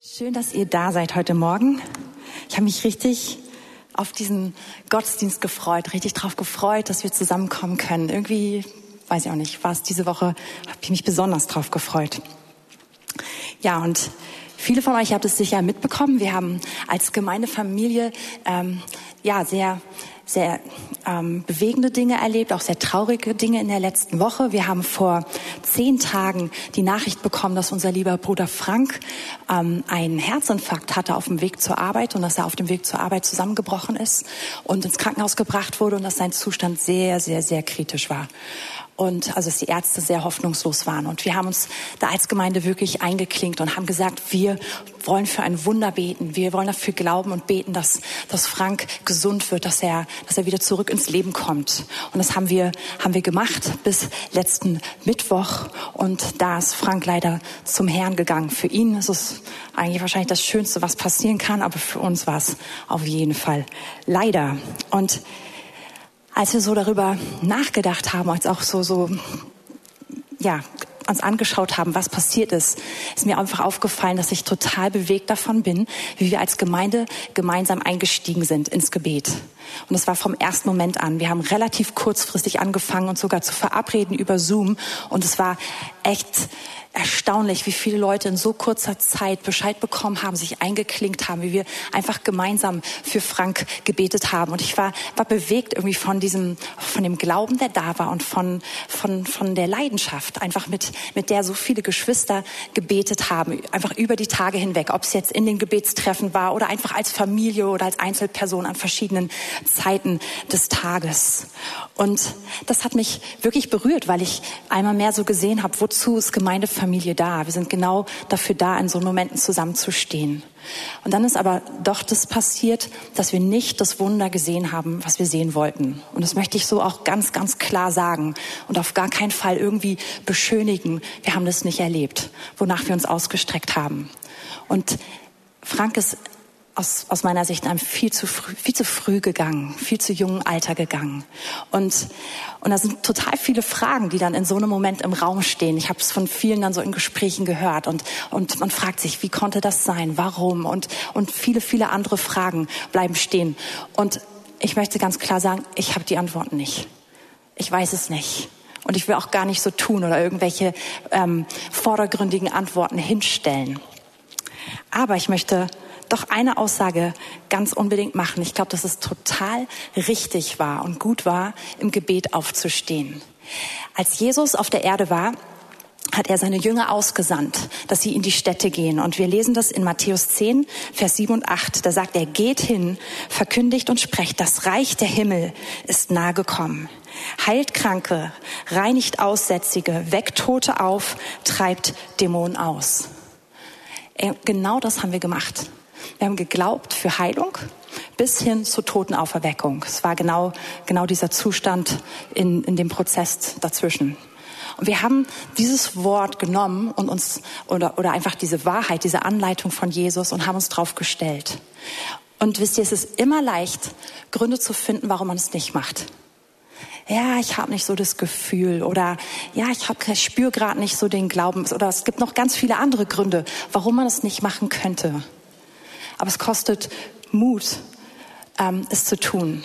Schön, dass ihr da seid heute Morgen. Ich habe mich richtig auf diesen Gottesdienst gefreut, richtig darauf gefreut, dass wir zusammenkommen können. Irgendwie, weiß ich auch nicht, war es diese Woche, habe ich mich besonders drauf gefreut. Ja, und viele von euch habt es sicher mitbekommen. Wir haben als Gemeindefamilie ähm, ja sehr sehr ähm, bewegende Dinge erlebt, auch sehr traurige Dinge in der letzten Woche. Wir haben vor zehn Tagen die Nachricht bekommen, dass unser lieber Bruder Frank ähm, einen Herzinfarkt hatte auf dem Weg zur Arbeit und dass er auf dem Weg zur Arbeit zusammengebrochen ist und ins Krankenhaus gebracht wurde und dass sein Zustand sehr, sehr, sehr kritisch war und also dass die Ärzte sehr hoffnungslos waren. Und wir haben uns da als Gemeinde wirklich eingeklinkt und haben gesagt, wir wollen für ein Wunder beten. Wir wollen dafür glauben und beten, dass, dass Frank gesund wird, dass er, dass er wieder zurück ins Leben kommt. Und das haben wir, haben wir gemacht bis letzten Mittwoch. Und da ist Frank leider zum Herrn gegangen. Für ihn ist es eigentlich wahrscheinlich das Schönste, was passieren kann, aber für uns war es auf jeden Fall leider. Und als wir so darüber nachgedacht haben, als auch so, so, ja, uns angeschaut haben, was passiert ist, ist mir einfach aufgefallen, dass ich total bewegt davon bin, wie wir als Gemeinde gemeinsam eingestiegen sind ins Gebet. Und das war vom ersten Moment an. Wir haben relativ kurzfristig angefangen, uns sogar zu verabreden über Zoom. Und es war echt erstaunlich, wie viele Leute in so kurzer Zeit Bescheid bekommen haben, sich eingeklinkt haben, wie wir einfach gemeinsam für Frank gebetet haben. Und ich war, war bewegt irgendwie von diesem, von dem Glauben, der da war und von, von, von der Leidenschaft, einfach mit, mit der so viele Geschwister gebetet haben, einfach über die Tage hinweg, ob es jetzt in den Gebetstreffen war oder einfach als Familie oder als Einzelperson an verschiedenen Zeiten des Tages. Und das hat mich wirklich berührt, weil ich einmal mehr so gesehen habe, wozu ist Gemeindefamilie da? Wir sind genau dafür da, in so Momenten zusammenzustehen. Und dann ist aber doch das passiert, dass wir nicht das Wunder gesehen haben, was wir sehen wollten. Und das möchte ich so auch ganz, ganz klar sagen und auf gar keinen Fall irgendwie beschönigen. Wir haben das nicht erlebt, wonach wir uns ausgestreckt haben. Und Frank ist aus, aus meiner Sicht einem viel zu früh, viel zu früh gegangen, viel zu jungen Alter gegangen. Und, und da sind total viele Fragen, die dann in so einem Moment im Raum stehen. Ich habe es von vielen dann so in Gesprächen gehört und, und man fragt sich, wie konnte das sein, warum und, und viele, viele andere Fragen bleiben stehen. Und ich möchte ganz klar sagen, ich habe die Antworten nicht. Ich weiß es nicht. Und ich will auch gar nicht so tun oder irgendwelche ähm, vordergründigen Antworten hinstellen. Aber ich möchte doch eine Aussage ganz unbedingt machen. Ich glaube, dass es total richtig war und gut war, im Gebet aufzustehen. Als Jesus auf der Erde war, hat er seine Jünger ausgesandt, dass sie in die Städte gehen. Und wir lesen das in Matthäus 10, Vers 7 und 8. Da sagt er, geht hin, verkündigt und sprecht, das Reich der Himmel ist nahe gekommen. Heilt Kranke, reinigt Aussätzige, weckt Tote auf, treibt Dämonen aus. Genau das haben wir gemacht. Wir haben geglaubt für Heilung bis hin zur Totenauferweckung. Es war genau, genau dieser Zustand in, in dem Prozess dazwischen. Und wir haben dieses Wort genommen und uns, oder, oder einfach diese Wahrheit, diese Anleitung von Jesus und haben uns drauf gestellt. Und wisst ihr, es ist immer leicht, Gründe zu finden, warum man es nicht macht. Ja, ich habe nicht so das Gefühl oder ja, ich, hab, spüre gerade nicht so den Glauben oder es gibt noch ganz viele andere Gründe, warum man es nicht machen könnte. Aber es kostet Mut, ähm, es zu tun.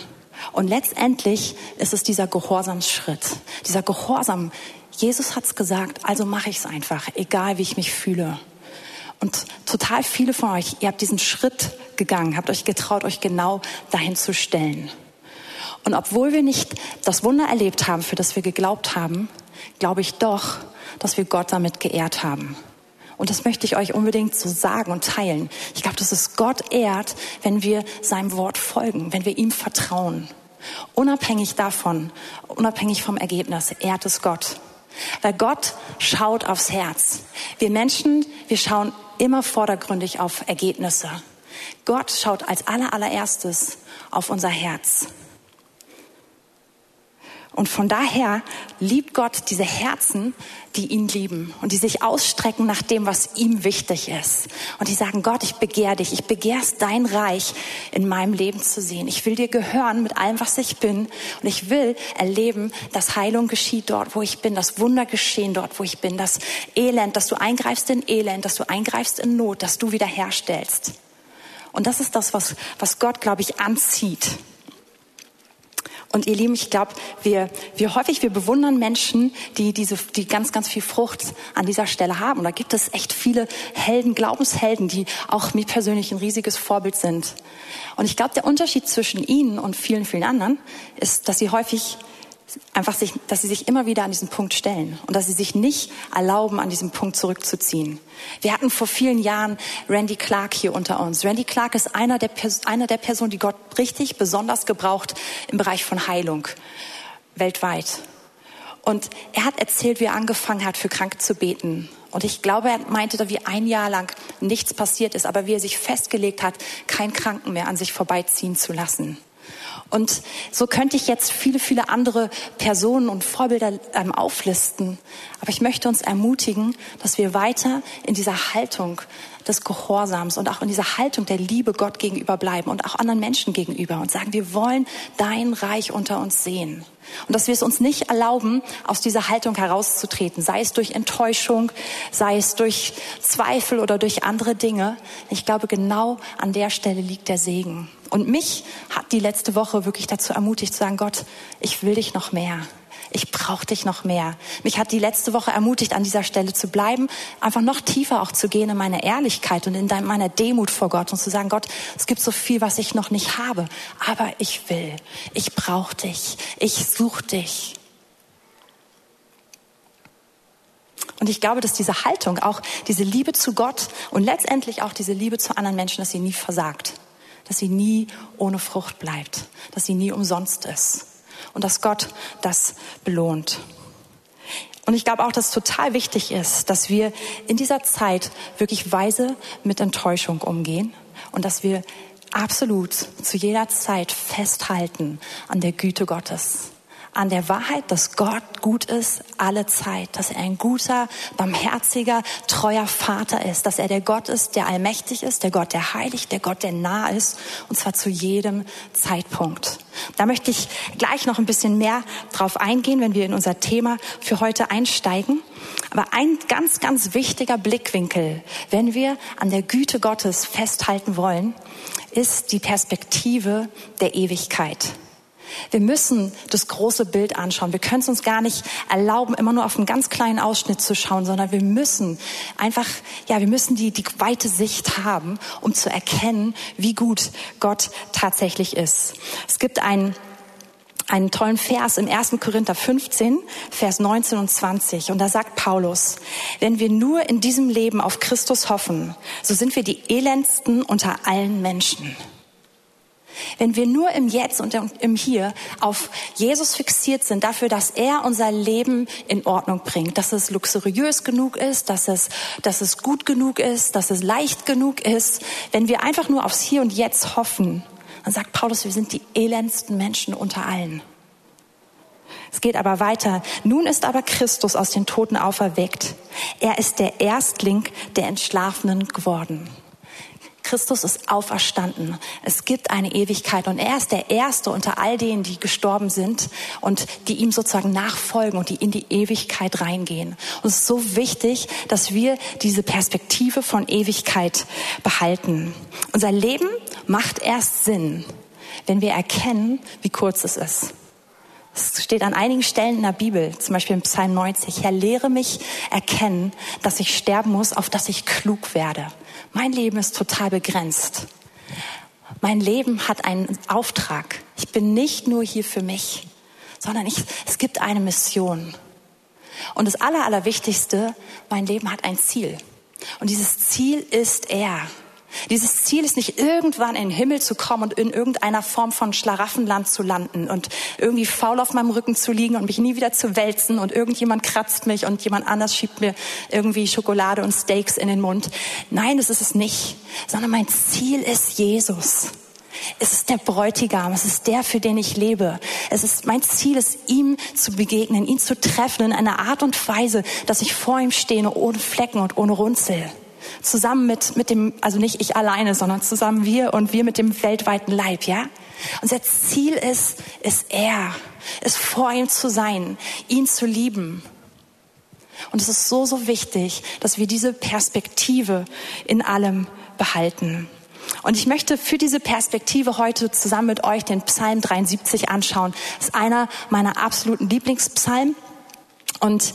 Und letztendlich ist es dieser Gehorsamsschritt, dieser Gehorsam. Jesus hat's gesagt, also mache ich es einfach, egal wie ich mich fühle. Und total viele von euch, ihr habt diesen Schritt gegangen, habt euch getraut, euch genau dahin zu stellen. Und obwohl wir nicht das Wunder erlebt haben, für das wir geglaubt haben, glaube ich doch, dass wir Gott damit geehrt haben. Und das möchte ich euch unbedingt so sagen und teilen. Ich glaube, dass es Gott ehrt, wenn wir seinem Wort folgen, wenn wir ihm vertrauen. Unabhängig davon, unabhängig vom Ergebnis, ehrt es Gott. Weil Gott schaut aufs Herz. Wir Menschen, wir schauen immer vordergründig auf Ergebnisse. Gott schaut als aller, allererstes auf unser Herz. Und von daher liebt Gott diese Herzen, die ihn lieben und die sich ausstrecken nach dem, was ihm wichtig ist. Und die sagen, Gott, ich begehre dich, ich begehr's dein Reich in meinem Leben zu sehen. Ich will dir gehören mit allem, was ich bin. Und ich will erleben, dass Heilung geschieht dort, wo ich bin, dass Wunder geschehen dort, wo ich bin, dass Elend, dass du eingreifst in Elend, dass du eingreifst in Not, dass du wiederherstellst. Und das ist das, was, was Gott, glaube ich, anzieht. Und ihr Lieben, ich glaube, wir, wir häufig, wir bewundern Menschen, die diese, die ganz, ganz viel Frucht an dieser Stelle haben. Und da gibt es echt viele Helden, Glaubenshelden, die auch mir persönlich ein riesiges Vorbild sind. Und ich glaube, der Unterschied zwischen ihnen und vielen, vielen anderen ist, dass sie häufig einfach sich, dass sie sich immer wieder an diesen Punkt stellen und dass sie sich nicht erlauben, an diesem Punkt zurückzuziehen. Wir hatten vor vielen Jahren Randy Clark hier unter uns. Randy Clark ist einer der, einer der Personen, die Gott richtig besonders gebraucht im Bereich von Heilung weltweit. Und er hat erzählt, wie er angefangen hat, für Kranke zu beten. Und ich glaube, er meinte, da wie ein Jahr lang nichts passiert ist, aber wie er sich festgelegt hat, keinen Kranken mehr an sich vorbeiziehen zu lassen. Und so könnte ich jetzt viele, viele andere Personen und Vorbilder ähm, auflisten. Aber ich möchte uns ermutigen, dass wir weiter in dieser Haltung des Gehorsams und auch in dieser Haltung der Liebe Gott gegenüber bleiben und auch anderen Menschen gegenüber und sagen, wir wollen dein Reich unter uns sehen. Und dass wir es uns nicht erlauben, aus dieser Haltung herauszutreten, sei es durch Enttäuschung, sei es durch Zweifel oder durch andere Dinge. Ich glaube, genau an der Stelle liegt der Segen. Und mich hat die letzte Woche wirklich dazu ermutigt zu sagen, Gott, ich will dich noch mehr. Ich brauche dich noch mehr. Mich hat die letzte Woche ermutigt, an dieser Stelle zu bleiben, einfach noch tiefer auch zu gehen in meine Ehrlichkeit und in meiner Demut vor Gott und zu sagen, Gott, es gibt so viel, was ich noch nicht habe, aber ich will, ich brauche dich, ich suche dich. Und ich glaube, dass diese Haltung, auch diese Liebe zu Gott und letztendlich auch diese Liebe zu anderen Menschen, dass sie nie versagt, dass sie nie ohne Frucht bleibt, dass sie nie umsonst ist und dass Gott das belohnt. Und ich glaube auch, dass es total wichtig ist, dass wir in dieser Zeit wirklich weise mit Enttäuschung umgehen und dass wir absolut zu jeder Zeit festhalten an der Güte Gottes an der Wahrheit, dass Gott gut ist alle Zeit, dass er ein guter, barmherziger, treuer Vater ist, dass er der Gott ist, der allmächtig ist, der Gott, der heilig, der Gott, der nah ist, und zwar zu jedem Zeitpunkt. Da möchte ich gleich noch ein bisschen mehr drauf eingehen, wenn wir in unser Thema für heute einsteigen. Aber ein ganz, ganz wichtiger Blickwinkel, wenn wir an der Güte Gottes festhalten wollen, ist die Perspektive der Ewigkeit. Wir müssen das große Bild anschauen. Wir können es uns gar nicht erlauben, immer nur auf einen ganz kleinen Ausschnitt zu schauen, sondern wir müssen einfach, ja, wir müssen die, die weite Sicht haben, um zu erkennen, wie gut Gott tatsächlich ist. Es gibt einen einen tollen Vers im 1. Korinther 15, Vers 19 und 20. Und da sagt Paulus, wenn wir nur in diesem Leben auf Christus hoffen, so sind wir die elendsten unter allen Menschen. Wenn wir nur im Jetzt und im Hier auf Jesus fixiert sind, dafür, dass er unser Leben in Ordnung bringt, dass es luxuriös genug ist, dass es, dass es gut genug ist, dass es leicht genug ist, wenn wir einfach nur aufs Hier und Jetzt hoffen, dann sagt Paulus, wir sind die elendsten Menschen unter allen. Es geht aber weiter. Nun ist aber Christus aus den Toten auferweckt. Er ist der Erstling der Entschlafenen geworden. Christus ist auferstanden. Es gibt eine Ewigkeit und er ist der Erste unter all denen, die gestorben sind und die ihm sozusagen nachfolgen und die in die Ewigkeit reingehen. Und es ist so wichtig, dass wir diese Perspektive von Ewigkeit behalten. Unser Leben macht erst Sinn, wenn wir erkennen, wie kurz es ist. Es steht an einigen Stellen in der Bibel, zum Beispiel im Psalm 90, Herr, lehre mich erkennen, dass ich sterben muss, auf dass ich klug werde. Mein Leben ist total begrenzt. Mein Leben hat einen Auftrag. Ich bin nicht nur hier für mich, sondern ich, es gibt eine Mission. Und das Aller, Allerwichtigste, mein Leben hat ein Ziel. Und dieses Ziel ist er. Dieses Ziel ist nicht irgendwann in den Himmel zu kommen und in irgendeiner Form von Schlaraffenland zu landen und irgendwie faul auf meinem Rücken zu liegen und mich nie wieder zu wälzen und irgendjemand kratzt mich und jemand anders schiebt mir irgendwie Schokolade und Steaks in den Mund. Nein, das ist es nicht, sondern mein Ziel ist Jesus. Es ist der Bräutigam, es ist der, für den ich lebe. Es ist mein Ziel, es ihm zu begegnen, ihn zu treffen in einer Art und Weise, dass ich vor ihm stehe, ohne Flecken und ohne Runzel. Zusammen mit, mit dem, also nicht ich alleine, sondern zusammen wir und wir mit dem weltweiten Leib, ja? Unser Ziel ist, ist er, ist vor ihm zu sein, ihn zu lieben. Und es ist so, so wichtig, dass wir diese Perspektive in allem behalten. Und ich möchte für diese Perspektive heute zusammen mit euch den Psalm 73 anschauen. Das ist einer meiner absoluten Lieblingspsalmen. Und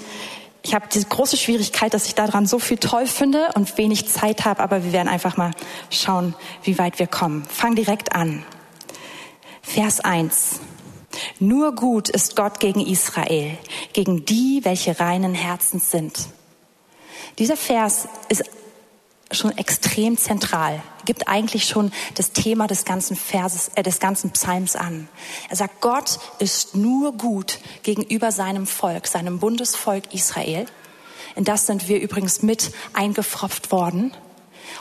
ich habe diese große Schwierigkeit, dass ich daran so viel toll finde und wenig Zeit habe, aber wir werden einfach mal schauen, wie weit wir kommen. Fang direkt an. Vers 1. Nur gut ist Gott gegen Israel, gegen die, welche reinen Herzens sind. Dieser Vers ist schon extrem zentral, gibt eigentlich schon das Thema des ganzen Verses, äh, des ganzen Psalms an. Er sagt, Gott ist nur gut gegenüber seinem Volk, seinem Bundesvolk Israel. In das sind wir übrigens mit eingefropft worden.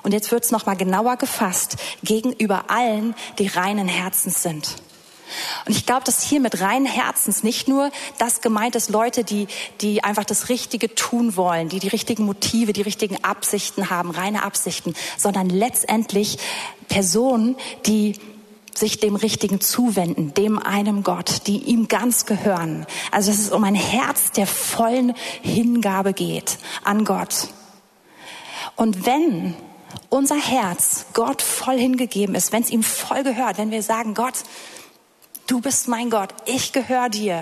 Und jetzt wird es nochmal genauer gefasst gegenüber allen, die reinen Herzens sind. Und ich glaube, dass hier mit reinen Herzens nicht nur das gemeint ist, Leute, die, die einfach das Richtige tun wollen, die die richtigen Motive, die richtigen Absichten haben, reine Absichten, sondern letztendlich Personen, die sich dem Richtigen zuwenden, dem einem Gott, die ihm ganz gehören. Also dass es um ein Herz der vollen Hingabe geht an Gott. Und wenn unser Herz Gott voll hingegeben ist, wenn es ihm voll gehört, wenn wir sagen, Gott, Du bist mein Gott, ich gehöre dir.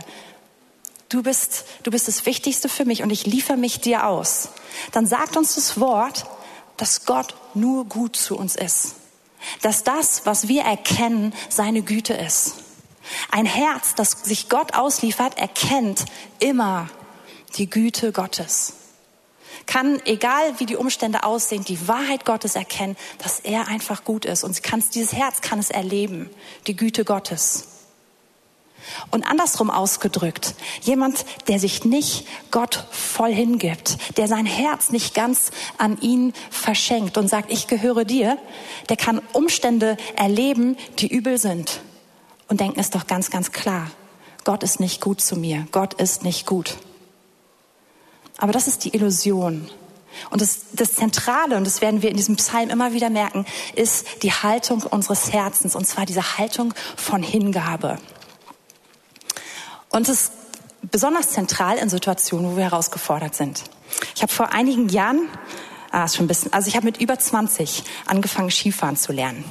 Du bist, du bist das Wichtigste für mich und ich liefere mich dir aus. Dann sagt uns das Wort, dass Gott nur gut zu uns ist. Dass das, was wir erkennen, seine Güte ist. Ein Herz, das sich Gott ausliefert, erkennt immer die Güte Gottes. Kann, egal wie die Umstände aussehen, die Wahrheit Gottes erkennen, dass er einfach gut ist. Und dieses Herz kann es erleben, die Güte Gottes. Und andersrum ausgedrückt, jemand, der sich nicht Gott voll hingibt, der sein Herz nicht ganz an ihn verschenkt und sagt, ich gehöre dir, der kann Umstände erleben, die übel sind und denken, ist doch ganz, ganz klar, Gott ist nicht gut zu mir, Gott ist nicht gut. Aber das ist die Illusion. Und das, das Zentrale, und das werden wir in diesem Psalm immer wieder merken, ist die Haltung unseres Herzens, und zwar diese Haltung von Hingabe. Und es ist besonders zentral in Situationen, wo wir herausgefordert sind. Ich habe vor einigen Jahren, ah, ist schon ein bisschen, also ich habe mit über 20 angefangen, Skifahren zu lernen.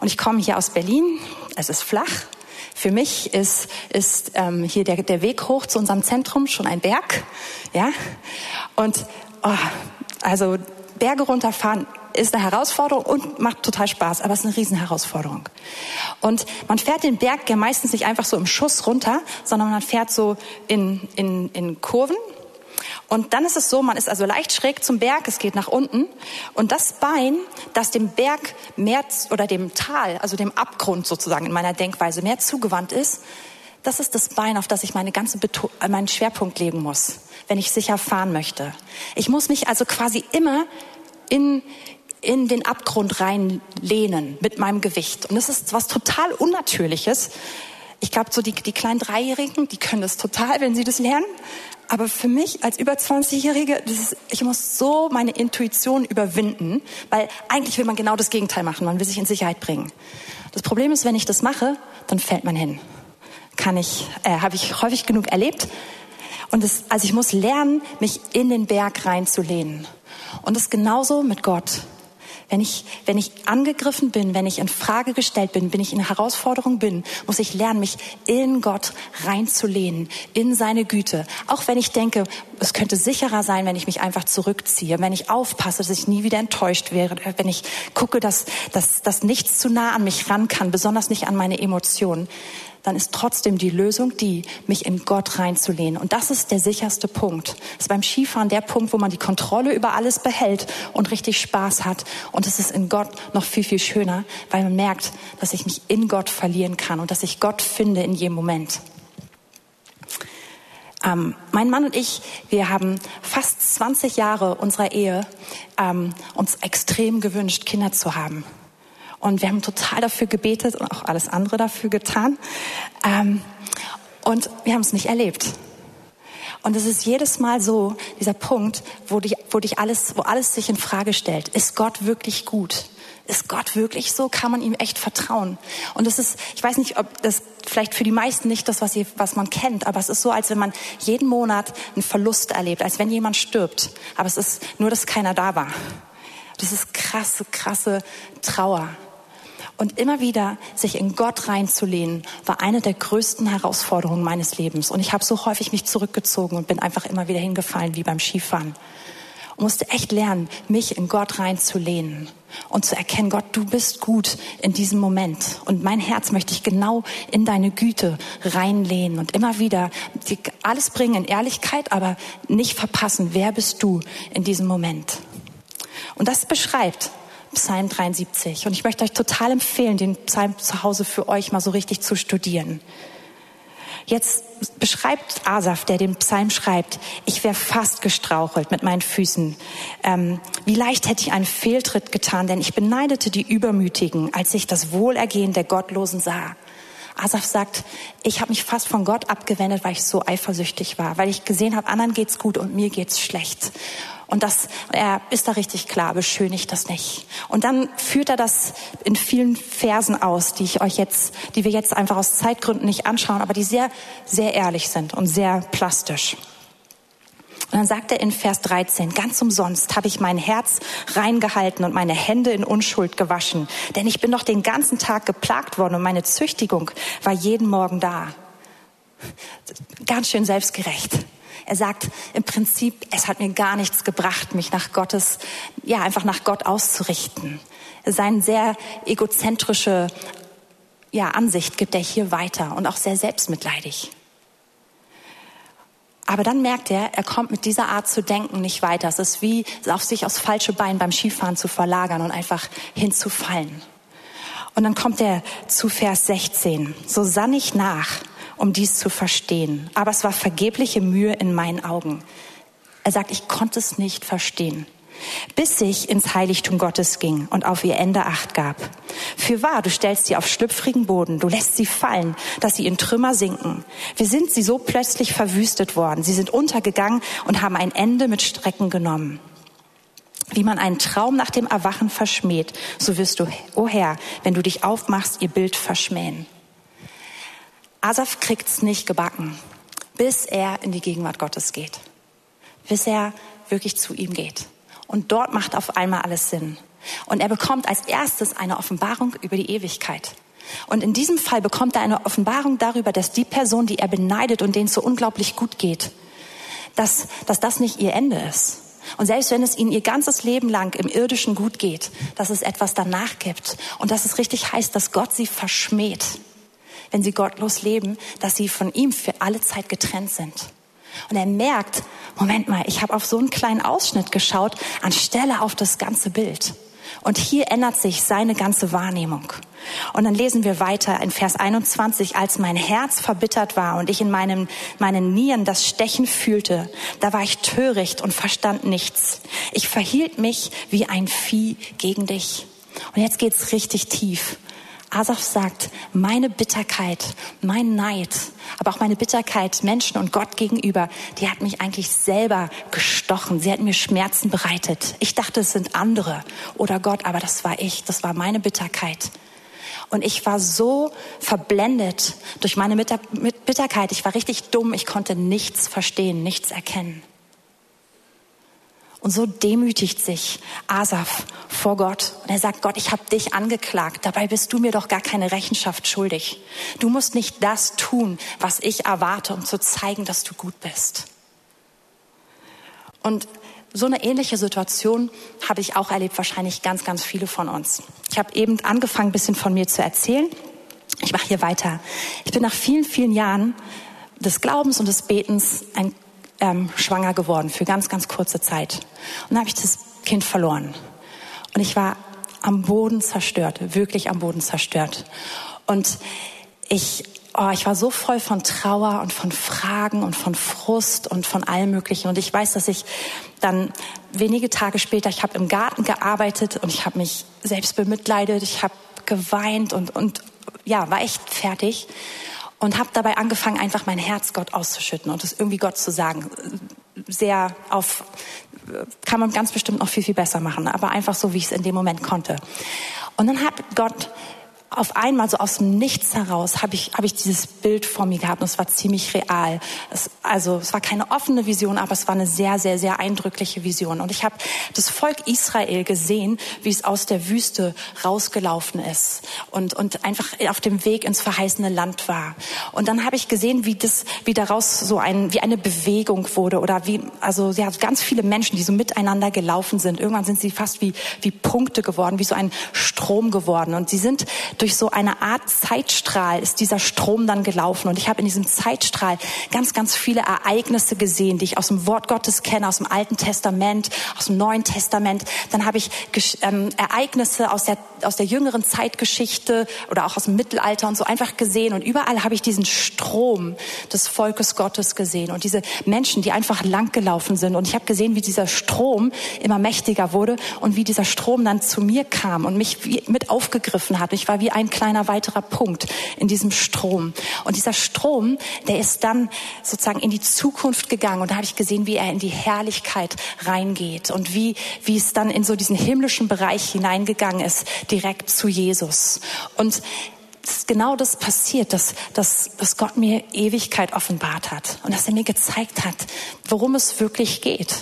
Und ich komme hier aus Berlin. Es ist flach. Für mich ist, ist ähm, hier der, der Weg hoch zu unserem Zentrum schon ein Berg. Ja. Und oh, also Berge runterfahren ist eine Herausforderung und macht total Spaß, aber es ist eine Riesenherausforderung. Und man fährt den Berg ja meistens nicht einfach so im Schuss runter, sondern man fährt so in, in, in Kurven. Und dann ist es so, man ist also leicht schräg zum Berg, es geht nach unten. Und das Bein, das dem Berg mehr oder dem Tal, also dem Abgrund sozusagen in meiner Denkweise mehr zugewandt ist, das ist das Bein, auf das ich meine ganze Beto meinen Schwerpunkt legen muss, wenn ich sicher fahren möchte. Ich muss mich also quasi immer in, in den Abgrund reinlehnen mit meinem Gewicht. Und das ist was total Unnatürliches. Ich glaube, so die, die kleinen Dreijährigen, die können das total, wenn sie das lernen. Aber für mich als über 20-Jährige, ich muss so meine Intuition überwinden, weil eigentlich will man genau das Gegenteil machen. Man will sich in Sicherheit bringen. Das Problem ist, wenn ich das mache, dann fällt man hin. Kann ich, äh, habe ich häufig genug erlebt. Und das, also ich muss lernen, mich in den Berg reinzulehnen. Und das genauso mit Gott. Wenn ich, wenn ich angegriffen bin, wenn ich in Frage gestellt bin, wenn ich in Herausforderung bin, muss ich lernen, mich in Gott reinzulehnen, in seine Güte. Auch wenn ich denke, es könnte sicherer sein, wenn ich mich einfach zurückziehe, wenn ich aufpasse, dass ich nie wieder enttäuscht wäre, wenn ich gucke, dass, dass, dass nichts zu nah an mich ran kann, besonders nicht an meine Emotionen dann ist trotzdem die Lösung die, mich in Gott reinzulehnen. Und das ist der sicherste Punkt. Das ist beim Skifahren der Punkt, wo man die Kontrolle über alles behält und richtig Spaß hat. Und es ist in Gott noch viel, viel schöner, weil man merkt, dass ich mich in Gott verlieren kann und dass ich Gott finde in jedem Moment. Ähm, mein Mann und ich, wir haben fast 20 Jahre unserer Ehe ähm, uns extrem gewünscht, Kinder zu haben. Und wir haben total dafür gebetet und auch alles andere dafür getan. Ähm, und wir haben es nicht erlebt. Und es ist jedes Mal so, dieser Punkt, wo dich, wo dich alles, wo alles sich in Frage stellt. Ist Gott wirklich gut? Ist Gott wirklich so? Kann man ihm echt vertrauen? Und es ist, ich weiß nicht, ob das vielleicht für die meisten nicht das, was, ihr, was man kennt, aber es ist so, als wenn man jeden Monat einen Verlust erlebt, als wenn jemand stirbt. Aber es ist nur, dass keiner da war. Das ist krasse, krasse Trauer. Und immer wieder sich in Gott reinzulehnen, war eine der größten Herausforderungen meines Lebens. Und ich habe so häufig mich zurückgezogen und bin einfach immer wieder hingefallen, wie beim Skifahren. Und musste echt lernen, mich in Gott reinzulehnen und zu erkennen, Gott, du bist gut in diesem Moment. Und mein Herz möchte ich genau in deine Güte reinlehnen und immer wieder alles bringen in Ehrlichkeit, aber nicht verpassen, wer bist du in diesem Moment. Und das beschreibt Psalm 73. Und ich möchte euch total empfehlen, den Psalm zu Hause für euch mal so richtig zu studieren. Jetzt beschreibt Asaf, der den Psalm schreibt, ich wäre fast gestrauchelt mit meinen Füßen. Ähm, wie leicht hätte ich einen Fehltritt getan, denn ich beneidete die Übermütigen, als ich das Wohlergehen der Gottlosen sah. Asaf sagt, ich habe mich fast von Gott abgewendet, weil ich so eifersüchtig war, weil ich gesehen habe, anderen geht's gut und mir geht's schlecht. Und das, er ist da richtig klar, beschönigt das nicht. Und dann führt er das in vielen Versen aus, die ich euch jetzt, die wir jetzt einfach aus Zeitgründen nicht anschauen, aber die sehr, sehr ehrlich sind und sehr plastisch. Und dann sagt er in Vers 13, ganz umsonst habe ich mein Herz reingehalten und meine Hände in Unschuld gewaschen, denn ich bin doch den ganzen Tag geplagt worden und meine Züchtigung war jeden Morgen da. Ganz schön selbstgerecht. Er sagt im Prinzip, es hat mir gar nichts gebracht, mich nach Gottes, ja, einfach nach Gott auszurichten. Seine sehr egozentrische, ja, Ansicht gibt er hier weiter und auch sehr selbstmitleidig. Aber dann merkt er, er kommt mit dieser Art zu denken nicht weiter. Es ist wie auf sich aufs falsche Bein beim Skifahren zu verlagern und einfach hinzufallen. Und dann kommt er zu Vers 16. So sann ich nach um dies zu verstehen. Aber es war vergebliche Mühe in meinen Augen. Er sagt, ich konnte es nicht verstehen bis ich ins Heiligtum Gottes ging und auf ihr Ende acht gab. Für wahr, du stellst sie auf schlüpfrigen Boden, du lässt sie fallen, dass sie in Trümmer sinken. Wir sind sie so plötzlich verwüstet worden, sie sind untergegangen und haben ein Ende mit Strecken genommen. Wie man einen Traum nach dem Erwachen verschmäht, so wirst du, o oh Herr, wenn du dich aufmachst, ihr Bild verschmähen. Asaf kriegt's nicht gebacken, bis er in die Gegenwart Gottes geht. Bis er wirklich zu ihm geht. Und dort macht auf einmal alles Sinn. Und er bekommt als erstes eine Offenbarung über die Ewigkeit. Und in diesem Fall bekommt er eine Offenbarung darüber, dass die Person, die er beneidet und denen so unglaublich gut geht, dass, dass das nicht ihr Ende ist. Und selbst wenn es ihnen ihr ganzes Leben lang im irdischen gut geht, dass es etwas danach gibt und dass es richtig heißt, dass Gott sie verschmäht wenn sie gottlos leben, dass sie von ihm für alle Zeit getrennt sind. Und er merkt, Moment mal, ich habe auf so einen kleinen Ausschnitt geschaut, anstelle auf das ganze Bild. Und hier ändert sich seine ganze Wahrnehmung. Und dann lesen wir weiter in Vers 21, als mein Herz verbittert war und ich in meinem, meinen Nieren das Stechen fühlte, da war ich töricht und verstand nichts. Ich verhielt mich wie ein Vieh gegen dich. Und jetzt geht's richtig tief. Asaf sagt, meine Bitterkeit, mein Neid, aber auch meine Bitterkeit Menschen und Gott gegenüber, die hat mich eigentlich selber gestochen. Sie hat mir Schmerzen bereitet. Ich dachte, es sind andere oder Gott, aber das war ich, das war meine Bitterkeit. Und ich war so verblendet durch meine Bitterkeit. Ich war richtig dumm. Ich konnte nichts verstehen, nichts erkennen. Und so demütigt sich Asaf vor Gott. Und er sagt, Gott, ich habe dich angeklagt. Dabei bist du mir doch gar keine Rechenschaft schuldig. Du musst nicht das tun, was ich erwarte, um zu zeigen, dass du gut bist. Und so eine ähnliche Situation habe ich auch erlebt, wahrscheinlich ganz, ganz viele von uns. Ich habe eben angefangen, ein bisschen von mir zu erzählen. Ich mache hier weiter. Ich bin nach vielen, vielen Jahren des Glaubens und des Betens ein ähm, schwanger geworden für ganz, ganz kurze Zeit. Und dann habe ich das Kind verloren. Und ich war am Boden zerstört, wirklich am Boden zerstört. Und ich oh, ich war so voll von Trauer und von Fragen und von Frust und von allem Möglichen. Und ich weiß, dass ich dann wenige Tage später, ich habe im Garten gearbeitet und ich habe mich selbst bemitleidet, ich habe geweint und, und ja, war echt fertig und habe dabei angefangen, einfach mein Herz Gott auszuschütten und es irgendwie Gott zu sagen. Sehr auf, kann man ganz bestimmt noch viel, viel besser machen, aber einfach so, wie ich es in dem Moment konnte. Und dann hat Gott auf einmal so aus dem Nichts heraus habe ich, habe ich dieses Bild vor mir gehabt und es war ziemlich real. Es, also es war keine offene Vision, aber es war eine sehr, sehr, sehr eindrückliche Vision. Und ich habe das Volk Israel gesehen, wie es aus der Wüste rausgelaufen ist und, und einfach auf dem Weg ins verheißene Land war. Und dann habe ich gesehen, wie das, wie daraus so ein, wie eine Bewegung wurde oder wie, also ja, ganz viele Menschen, die so miteinander gelaufen sind. Irgendwann sind sie fast wie, wie Punkte geworden, wie so ein Strom geworden. Und sie sind durch so eine Art Zeitstrahl ist dieser Strom dann gelaufen. Und ich habe in diesem Zeitstrahl ganz, ganz viele Ereignisse gesehen, die ich aus dem Wort Gottes kenne, aus dem Alten Testament, aus dem Neuen Testament. Dann habe ich ähm, Ereignisse aus der, aus der jüngeren Zeitgeschichte oder auch aus dem Mittelalter und so einfach gesehen. Und überall habe ich diesen Strom des Volkes Gottes gesehen und diese Menschen, die einfach lang gelaufen sind. Und ich habe gesehen, wie dieser Strom immer mächtiger wurde und wie dieser Strom dann zu mir kam und mich mit aufgegriffen hat. Ich war wie ein kleiner weiterer Punkt in diesem Strom. Und dieser Strom, der ist dann sozusagen in die Zukunft gegangen. Und da habe ich gesehen, wie er in die Herrlichkeit reingeht und wie, wie es dann in so diesen himmlischen Bereich hineingegangen ist, direkt zu Jesus. Und genau das passiert, dass, dass, dass Gott mir Ewigkeit offenbart hat und dass er mir gezeigt hat, worum es wirklich geht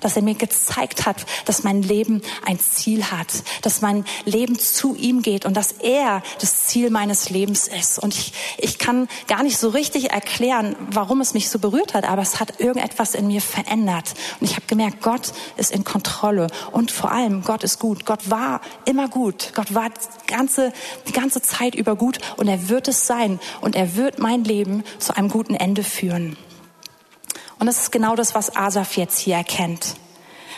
dass er mir gezeigt hat, dass mein Leben ein Ziel hat, dass mein Leben zu ihm geht und dass er das Ziel meines Lebens ist. Und ich, ich kann gar nicht so richtig erklären, warum es mich so berührt hat, aber es hat irgendetwas in mir verändert. Und ich habe gemerkt, Gott ist in Kontrolle und vor allem Gott ist gut. Gott war immer gut. Gott war die ganze, die ganze Zeit über gut und er wird es sein und er wird mein Leben zu einem guten Ende führen. Und das ist genau das, was Asaf jetzt hier erkennt.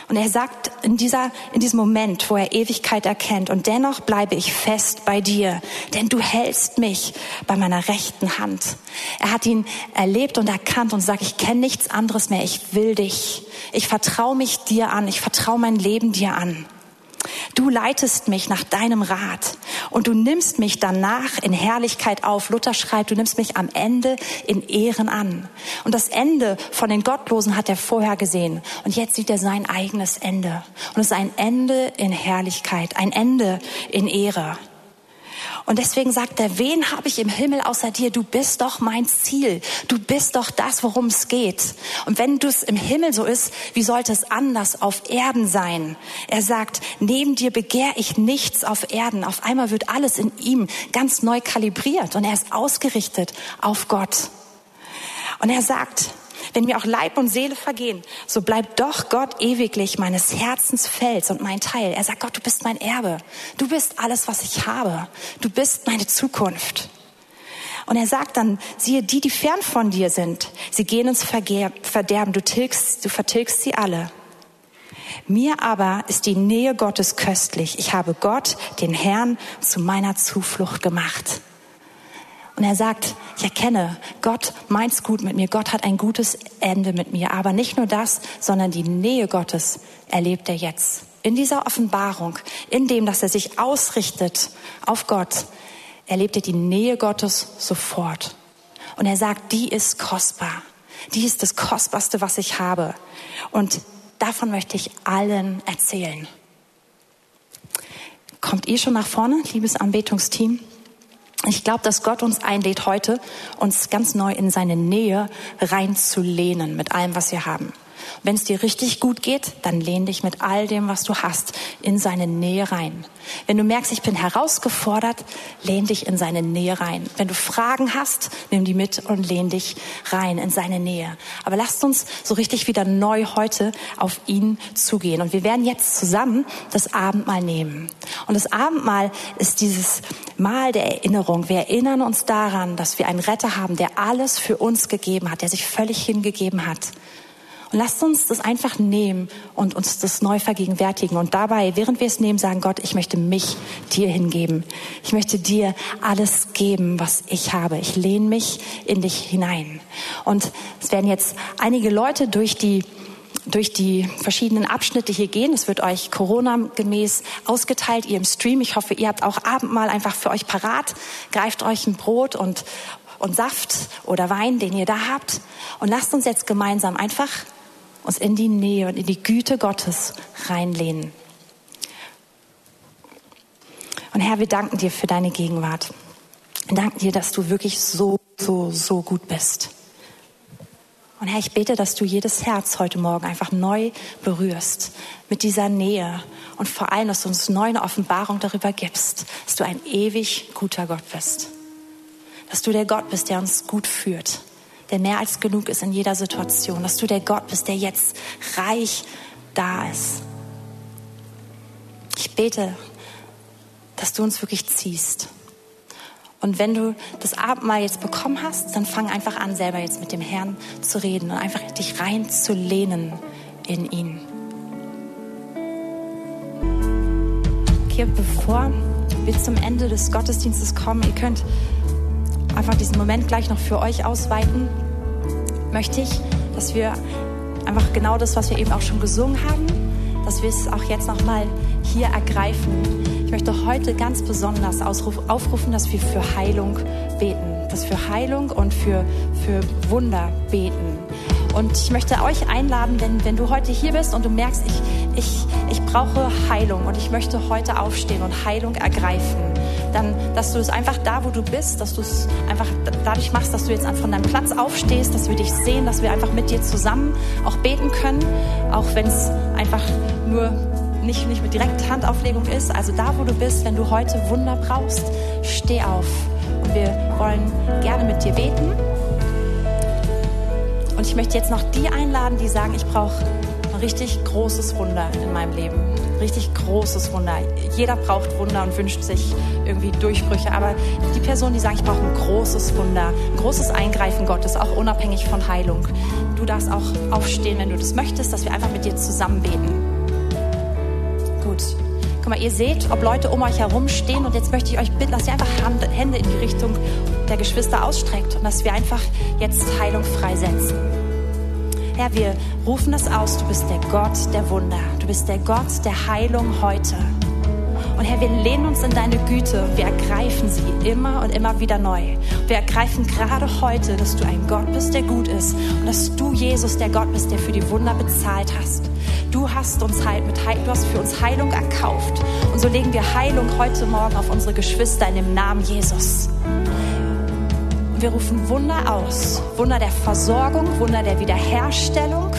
Und er sagt in dieser, in diesem Moment, wo er Ewigkeit erkennt, und dennoch bleibe ich fest bei dir, denn du hältst mich bei meiner rechten Hand. Er hat ihn erlebt und erkannt und sagt, ich kenne nichts anderes mehr, ich will dich. Ich vertraue mich dir an, ich vertraue mein Leben dir an. Du leitest mich nach deinem Rat und du nimmst mich danach in Herrlichkeit auf. Luther schreibt, du nimmst mich am Ende in Ehren an. Und das Ende von den Gottlosen hat er vorher gesehen. Und jetzt sieht er sein eigenes Ende. Und es ist ein Ende in Herrlichkeit, ein Ende in Ehre. Und deswegen sagt er, wen habe ich im Himmel außer dir? Du bist doch mein Ziel. Du bist doch das, worum es geht. Und wenn du es im Himmel so ist, wie sollte es anders auf Erden sein? Er sagt, neben dir begehr ich nichts auf Erden. Auf einmal wird alles in ihm ganz neu kalibriert und er ist ausgerichtet auf Gott. Und er sagt, wenn mir auch Leib und Seele vergehen, so bleibt doch Gott ewiglich meines Herzens Fels und mein Teil. Er sagt, Gott, du bist mein Erbe. Du bist alles, was ich habe. Du bist meine Zukunft. Und er sagt dann, siehe, die, die fern von dir sind, sie gehen ins Verderben. Du, tilgst, du vertilgst sie alle. Mir aber ist die Nähe Gottes köstlich. Ich habe Gott, den Herrn, zu meiner Zuflucht gemacht. Und er sagt, ich erkenne, Gott meint's gut mit mir, Gott hat ein gutes Ende mit mir. Aber nicht nur das, sondern die Nähe Gottes erlebt er jetzt. In dieser Offenbarung, in dem, dass er sich ausrichtet auf Gott, erlebt er die Nähe Gottes sofort. Und er sagt, die ist kostbar. Die ist das Kostbarste, was ich habe. Und davon möchte ich allen erzählen. Kommt ihr schon nach vorne, liebes Anbetungsteam? Ich glaube, dass Gott uns einlädt, heute uns ganz neu in seine Nähe reinzulehnen mit allem, was wir haben. Wenn es dir richtig gut geht, dann lehn dich mit all dem, was du hast, in seine Nähe rein. Wenn du merkst, ich bin herausgefordert, lehn dich in seine Nähe rein. Wenn du Fragen hast, nimm die mit und lehn dich rein in seine Nähe. Aber lasst uns so richtig wieder neu heute auf ihn zugehen. Und wir werden jetzt zusammen das Abendmahl nehmen. Und das Abendmahl ist dieses Mahl der Erinnerung. Wir erinnern uns daran, dass wir einen Retter haben, der alles für uns gegeben hat, der sich völlig hingegeben hat. Und lasst uns das einfach nehmen und uns das neu vergegenwärtigen. Und dabei, während wir es nehmen, sagen, Gott, ich möchte mich dir hingeben. Ich möchte dir alles geben, was ich habe. Ich lehne mich in dich hinein. Und es werden jetzt einige Leute durch die durch die verschiedenen Abschnitte hier gehen. Es wird euch Corona-gemäß ausgeteilt, ihr im Stream. Ich hoffe, ihr habt auch Abendmahl einfach für euch parat. Greift euch ein Brot und, und Saft oder Wein, den ihr da habt. Und lasst uns jetzt gemeinsam einfach uns in die Nähe und in die Güte Gottes reinlehnen. Und Herr, wir danken dir für deine Gegenwart. Wir danken dir, dass du wirklich so, so, so gut bist. Und Herr, ich bete, dass du jedes Herz heute Morgen einfach neu berührst mit dieser Nähe und vor allem, dass du uns neu eine Offenbarung darüber gibst, dass du ein ewig guter Gott bist. Dass du der Gott bist, der uns gut führt, der mehr als genug ist in jeder Situation, dass du der Gott bist, der jetzt reich da ist. Ich bete, dass du uns wirklich ziehst. Und wenn du das Abendmahl jetzt bekommen hast, dann fang einfach an, selber jetzt mit dem Herrn zu reden und einfach dich reinzulehnen in ihn. Okay, bevor wir zum Ende des Gottesdienstes kommen, ihr könnt einfach diesen Moment gleich noch für euch ausweiten möchte ich, dass wir einfach genau das, was wir eben auch schon gesungen haben, dass wir es auch jetzt nochmal hier ergreifen. Ich möchte heute ganz besonders aufrufen, dass wir für Heilung beten, dass wir für Heilung und für, für Wunder beten. Und ich möchte euch einladen, wenn, wenn du heute hier bist und du merkst, ich, ich, ich brauche Heilung und ich möchte heute aufstehen und Heilung ergreifen dann, dass du es einfach da, wo du bist, dass du es einfach dadurch machst, dass du jetzt von deinem Platz aufstehst, dass wir dich sehen, dass wir einfach mit dir zusammen auch beten können, auch wenn es einfach nur nicht, nicht mit direkter Handauflegung ist. Also da, wo du bist, wenn du heute Wunder brauchst, steh auf. Und wir wollen gerne mit dir beten. Und ich möchte jetzt noch die einladen, die sagen, ich brauche richtig großes Wunder in meinem Leben richtig großes Wunder. Jeder braucht Wunder und wünscht sich irgendwie Durchbrüche. Aber die Person, die sagt, ich brauche ein großes Wunder, ein großes Eingreifen Gottes, auch unabhängig von Heilung. Du darfst auch aufstehen, wenn du das möchtest, dass wir einfach mit dir zusammen beten. Gut. Guck mal, ihr seht, ob Leute um euch herum stehen und jetzt möchte ich euch bitten, dass ihr einfach Hände in die Richtung der Geschwister ausstreckt und dass wir einfach jetzt Heilung freisetzen. Herr, wir rufen das aus. Du bist der Gott der Wunder. Du bist der Gott der Heilung heute. Und Herr, wir lehnen uns in deine Güte und wir ergreifen sie immer und immer wieder neu. Wir ergreifen gerade heute, dass du ein Gott bist, der gut ist und dass du, Jesus, der Gott bist, der für die Wunder bezahlt hast. Du hast uns Heil, mit du hast für uns Heilung erkauft. Und so legen wir Heilung heute Morgen auf unsere Geschwister in dem Namen Jesus wir rufen Wunder aus. Wunder der Versorgung, Wunder der Wiederherstellung,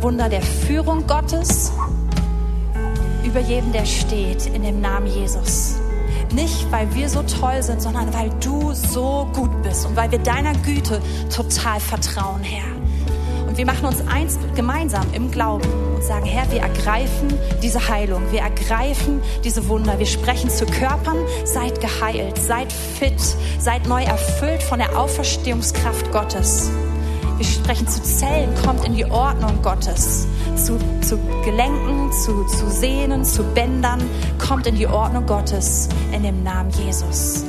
Wunder der Führung Gottes über jedem, der steht, in dem Namen Jesus. Nicht, weil wir so toll sind, sondern weil du so gut bist und weil wir deiner Güte total vertrauen, Herr. Und wir machen uns eins gemeinsam im Glauben und sagen, Herr, wir ergreifen diese Heilung, wir ergreifen diese Wunder, wir sprechen zu Körpern, seid geheilt, seid fit, seid neu erfüllt von der Auferstehungskraft Gottes. Wir sprechen zu Zellen, kommt in die Ordnung Gottes. Zu, zu Gelenken, zu, zu Sehnen, zu Bändern, kommt in die Ordnung Gottes in dem Namen Jesus.